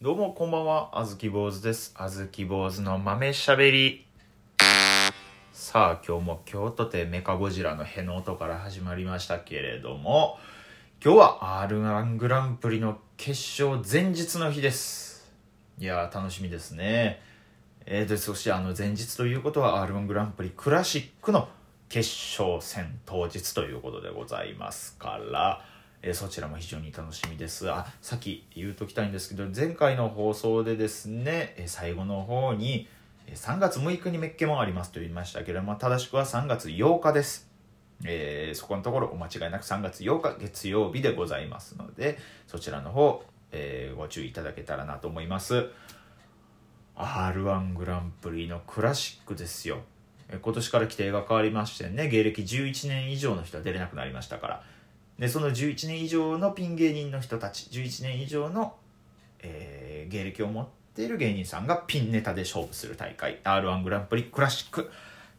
どうもこんばんは、あずき坊主です。あずき坊主の豆しゃべり。さあ、今日も京都でメカゴジラのへの音から始まりましたけれども、今日は R1 グランプリの決勝前日の日です。いやー、楽しみですね。えーと、そしてあの前日ということは R1 グランプリクラシックの決勝戦当日ということでございますから、えーそちらも非常に楽しみです。あさっき言うときたいんですけど前回の放送でですね、え最後の方にえ3月6日にメッケモンありますと言いましたけれども正しくは3月8日です、えーそこのところお間違いなく3月8日月曜日でございますのでそちらの方、えーご注意いただけたらなと思います。R1 グランプリのクラシックですよ。今年から規定が変わりましてね芸歴11年以上の人は出れなくなりましたからでその11年以上のピン芸人の人たち11年以上の、えー芸歴を持っている芸人さんがピンネタで勝負する大会 r 1グランプリクラシック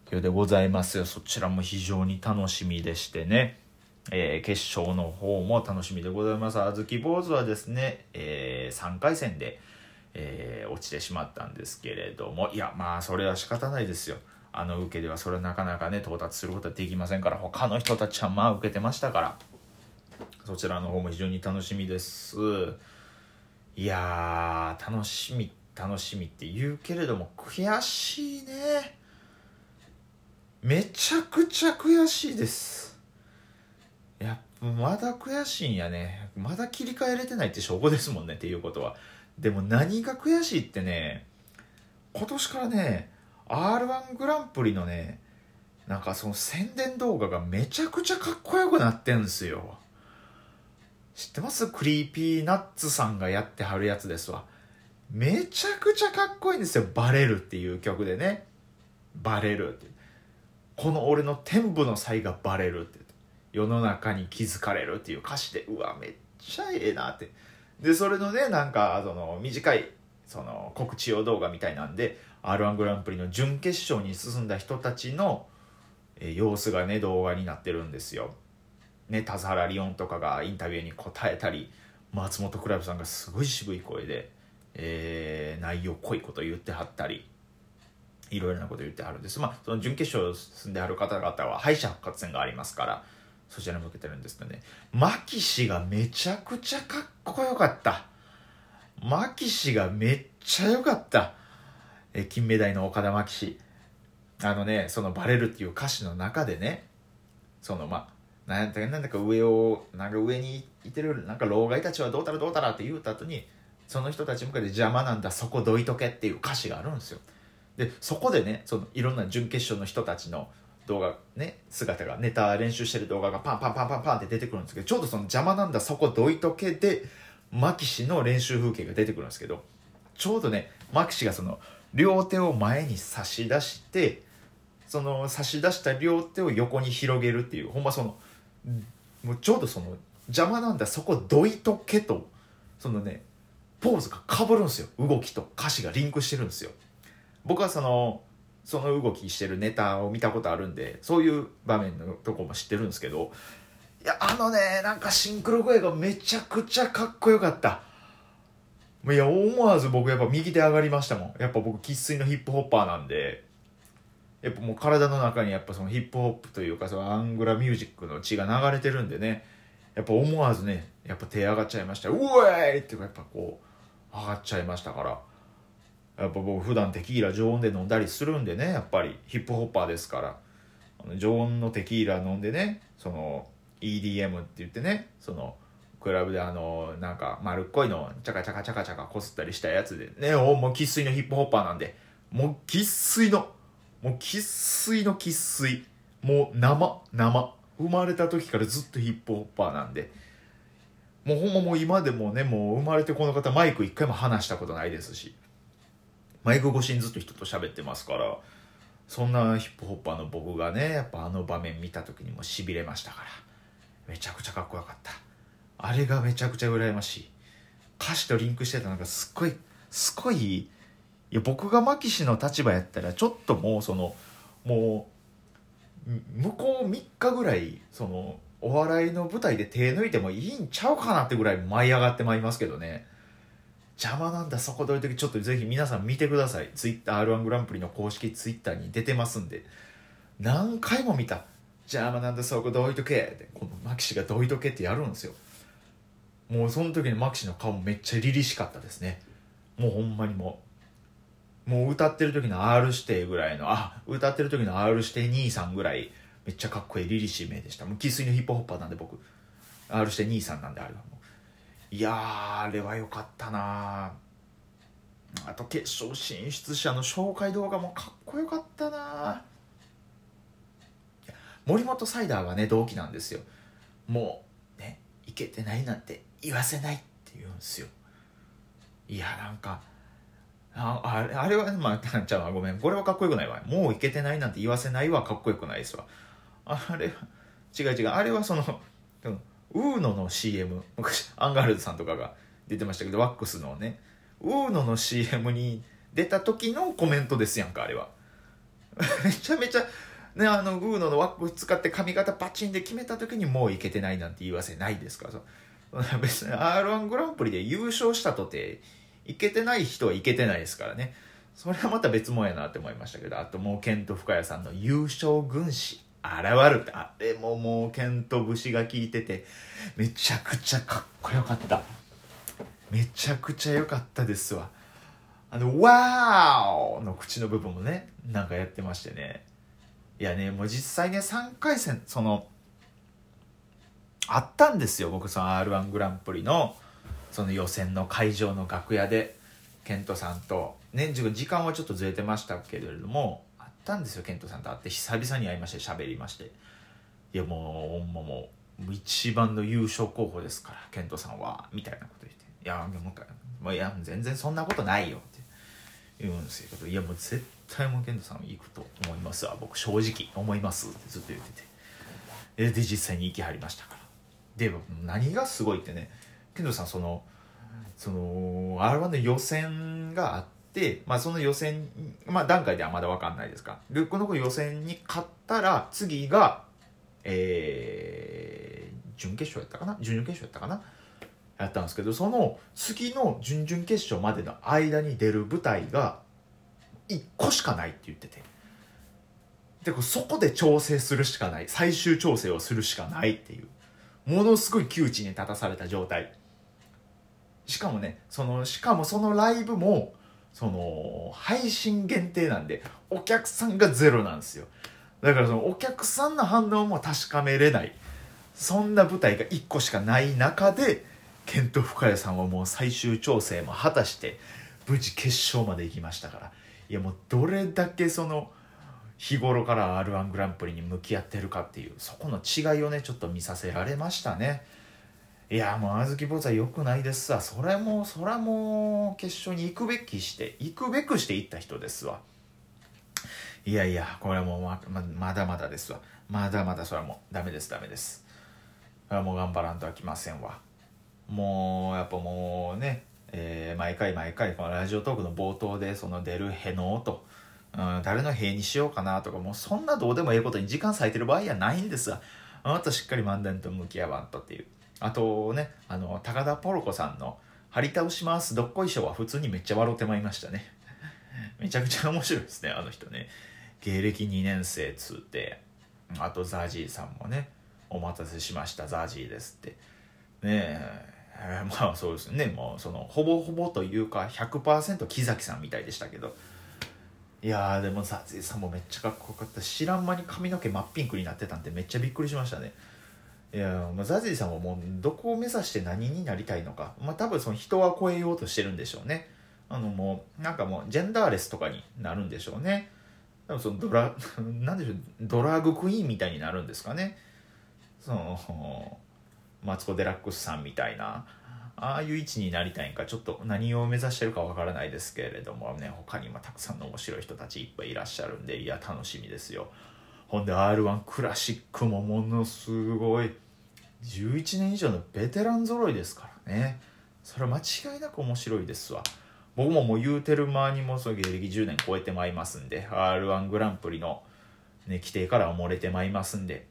というでございますよ。そちらも非常に楽しみでしてね、えー決勝の方も楽しみでございます。あずき坊主はですね、え3回戦で、えー落ちてしまったんですけれども。いやまあそれは仕方ないですよ。あの受けではそれはなかなかね到達することはできませんから他の人たちはまあ受けてましたから。そちらの方も非常に楽しみです。いやー楽しみ楽しみって言うけれども悔しいね。めちゃくちゃ悔しいです。やっぱまだ悔しいんやね。まだ切り替えれてないって証拠ですもんねっていうことは。でも何が悔しいってね今年からね r 1グランプリのねなんかその宣伝動画がめちゃくちゃかっこよくなってんすよ。知ってます？ Creepy Nuts さんがやってはるやつですわ。めちゃくちゃかっこいいんですよ「バレる」っていう曲でね「バレる」って。この俺の天賦の才がバレるって。世の中に気づかれるっていう歌詞で。うわめっちゃええなって。でそれのねなんかその短いその告知用動画みたいなんで r 1グランプリの準決勝に進んだ人たちのえ様子がね動画になってるんですよ。ね田原リオンとかがインタビューに答えたり松本クラブさんがすごい渋い声で、えー内容濃いこと言ってはったりいろいろなこと言ってはるんです。まあその準決勝進んではる方々は敗者復活戦がありますからそちらに向けてるんですけどね。牧氏がめちゃくちゃかっこよかった。牧氏がめっちゃ良かった。え金目鯛の岡田牧氏あのねその「バレる」っていう歌詞の中でねそのまあなんだか上をなんか上にいてるなんか老害たちはどうたらどうたらって言うた後にその人たち向けて邪魔なんだそこどいとけっていう歌詞があるんですよ。でそこでねそのいろんな準決勝の人たちの動画ね姿がネタ練習してる動画がパンパンパンパンパンって出てくるんですけどちょうどその邪魔なんだそこどいとけで牧師の練習風景が出てくるんですけどちょうどね牧師がその両手を前に差し出してその差し出した両手を横に広げるっていうほんまそのもうちょうどその邪魔なんだそこどいとけとそのねポーズがかぶるんですよ。動きと歌詞がリンクしてるんですよ。僕はそのその動きしてるネタを見たことあるんでそういう場面のとこも知ってるんですけどいやあのねなんかシンクロ声がめちゃくちゃかっこよかった。いや思わず僕やっぱ右手上がりましたもん。やっぱ僕生粋のヒップホッパーなんで。やっぱもう体の中にやっぱそのヒップホップというかそのアングラミュージックの血が流れてるんでね。やっぱ思わずねやっぱ手上がっちゃいました。うえーいってやっぱこう上がっちゃいましたから。やっぱ僕普段テキーラ常温で飲んだりするんでねやっぱり。ヒップホッパーですから。常温のテキーラ飲んでねその EDM って言ってねそのクラブであのなんか丸っこいのをチャカチャカチャカチャカこすったりしたやつでね。おもう生粋のヒップホッパーなんで。もう生粋のもう生粋の生粋。もう生生。生まれた時からずっとヒップホッパーなんで。もうほんまもう今でもねもう生まれてこの方マイク一回も離したことないですし。マイク越しにずっと人と喋ってますから。そんなヒップホッパーの僕がねやっぱあの場面見た時にもしびれましたから。めちゃくちゃかっこよかった。あれがめちゃくちゃ羨ましい。歌詞とリンクしてたのがすっごいすっごいいや僕が牧師の立場やったらちょっともうそのもう向こう3日ぐらいそのお笑いの舞台で手抜いてもいいんちゃうかなってぐらい舞い上がってまいりますけどね。邪魔なんだそこどいてちょっとぜひ皆さん見てください。ツイッター r 1グランプリの公式ツイッターに出てますんで。何回も見た。邪魔なんだそこどいとけって。このマキシがどいとけってやるんですよ。もうその時にマキシの顔めっちゃ凛々しかったですね。もうほんまにもう。もう歌ってる時の R 指定ぐらいのあ歌ってる時の R 指定兄さんぐらいめっちゃかっこいい凛々しい目でした。もう生粋のヒップホッパーなんで僕。R 指定兄さんなんであれはもう。いやあれは良かったなあと決勝進出者の紹介動画もかっこよかったな森本サイダーはね同期なんですよ。もうねいけてないなんて言わせないって言うんですよ。いやなんかああれはまあちゃんごめん。これはかっこよくないわ。もういけてないなんて言わせないはかっこよくないですわ。あれは違う違う。あれはそのウーノの CM 昔アンガールズさんとかが出てましたけどワックスのね。ウーノの CM に出た時のコメントですやんかあれは。めちゃめちゃねあの uno のワックス使って髪型パチンで決めた時にもういけてないなんて言わせないですから別に r 1グランプリで優勝したとていけてない人はいけてないですからね。それはまた別もんやなって思いましたけどあともう kento fukaya さんの優勝軍師現るってあれももうケント節が効いててめちゃくちゃかっこよかった。めちゃくちゃ良かったですわ。あの「ワーオ!」の口の部分もねなんかやってましてね。いやねもう実際ね3回戦そのあったんですよ僕その r 1グランプリの。その予選の会場の楽屋でケントさんとね時間はちょっとずれてましたけれどもあったんですよケントさんと会って。久々に会いまして喋りまして。いやもうほんまもう一番の優勝候補ですからケントさんはみたいなこと言って「いやもうもういや全然そんなことないよ」って。言うんですけど「いやもう絶対もうケントさん行くと思いますわ。僕正直思います」ってずっと言ってて。で実際に行きはりましたから。で何がすごいってねケントさんそのその r 1の予選があって、まあ、その予選、まあ、段階ではまだ分かんないですか。でこの子予選に勝ったら次がえー、準決勝やったかな？準々決勝やったかな？やったんですけどその次の準々決勝までの間に出る舞台が1個しかないって言ってて。でそこで調整するしかない。最終調整をするしかないっていう。ものすごい窮地に立たされた状態。しかもねそのしかもそのライブもその配信限定なんでお客さんがゼロなんですよ。だからそのお客さんの反応も確かめれない。そんな舞台が1個しかない中でケント深谷さんはもう最終調整も果たして無事決勝まで行きましたから。いやもうどれだけその日頃から r 1グランプリに向き合ってるかっていうそこの違いをねちょっと見させられましたね。いやもう小豆坊主は良くないですわ。それもそれも決勝に行くべきして行くべくして行った人ですわ。いやいやこれはもうまままだまだですわ。まだまだそれはもうダメですダメです。それはもう頑張らんとはきませんわ。もうやっぱもうね、えー、毎回毎回このラジオトークの冒頭でその出るへのとうん、誰の塀にしようかなとかもうそんなどうでもええことに時間割いてる場合やないんですわ。あなたしっかり漫談と向き合わんとっていう。あとねあの高田ポロコさんの「張り倒しますどっこいしょ」は普通にめっちゃ笑ってまいりましたね。めちゃくちゃ面白いですねあの人ね。芸歴2年生つって。あとザジーさんもね「お待たせしましたザジーです」って。ねえ。まあそうですね。もうそのほぼほぼというか100%木崎さんみたいでしたけど。いやでもザジーさんもめっちゃかっこよかった知らん間に髪の毛真っピンクになってたんでめっちゃびっくりしましたね。いや、まあ、ザジーさんはもうどこを目指して何になりたいのか。まあ多分その人は超えようとしてるんでしょうね。あのもうなんかもうジェンダーレスとかになるんでしょうね。多分そのドラ なんでしょうドラッグクイーンみたいになるんですかね。そのマツコ・デラックスさんみたいな。ああいう位置になりたいんかちょっと何を目指してるかわからないですけれどもね。他にもたくさんの面白い人たちいっぱいいらっしゃるんでいや楽しみですよ。ほんで r 1クラシックもものすごい。11年以上のベテラン揃いですからね。それは間違いなく面白いですわ。僕ももう言うてる間にもうその芸歴10年超えてまいりますんで r 1グランプリの、ね、規定から漏れてまいりますんで。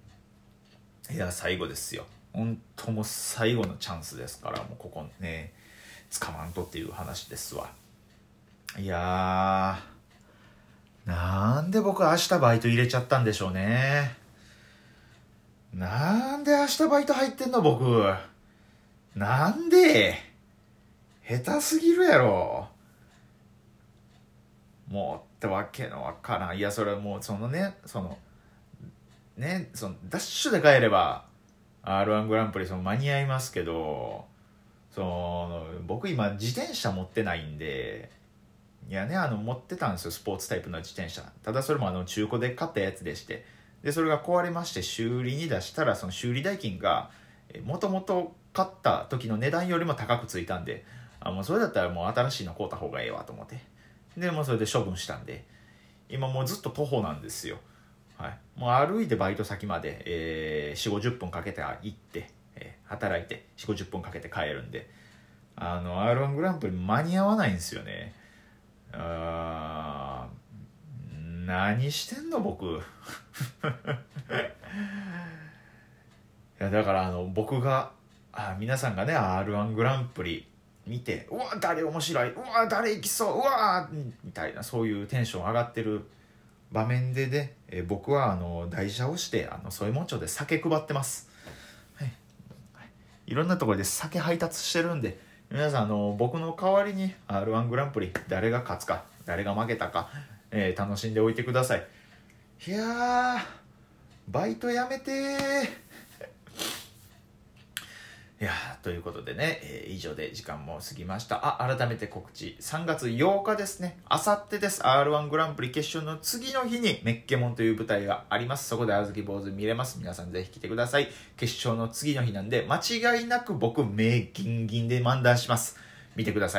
いや最後ですよ。本当もう最後のチャンスですからもうここね捕まんとっていう話ですわ。いやー。なんで僕明日バイト入れちゃったんでしょうね。なんで明日バイト入ってんの僕。なんで。下手すぎるやろ。もうってわけのわからん。いやそれはもうそのねそのねそのダッシュで帰れば r 1グランプリその間に合いますけどその僕今自転車持ってないんでいやねあの持ってたんですよスポーツタイプの自転車。ただそれもあの中古で買ったやつでして。でそれが壊れまして修理に出したらその修理代金がもともと買った時の値段よりも高くついたんで。あもうそれだったらもう新しいの買うた方がええわと思って。でもうそれで処分したんで。今もうずっと徒歩なんですよ。はい、もう歩いてバイト先まで、えー、4 5 0分かけて行って、えー、働いて4 5 0分かけて帰るんで。あの r 1グランプリ間に合わないんですよね。あ何してんの僕。いやだからあの僕があ皆さんがね r 1グランプリ見てうわ誰面白いうわ誰行きそううわみたいなそういうテンション上がってる場面でね、え、僕はあの台車をしてあの添えもん町で酒配ってます、はい。はい、いろんなところで酒配達してるんで皆さんあの僕の代わりに r 1グランプリ誰が勝つか誰が負けたか、えー、楽しんでおいてください。いやバイトやめていやということでね、えー、以上で時間も過ぎました。あ、改めて告知。3月8日ですね。あさってです。R1 グランプリ決勝の次の日にメッケモンという舞台があります。そこであずき坊主見れます。皆さんぜひ来てください。決勝の次の日なんで、間違いなく僕、名ギンギンで漫談します。見てください。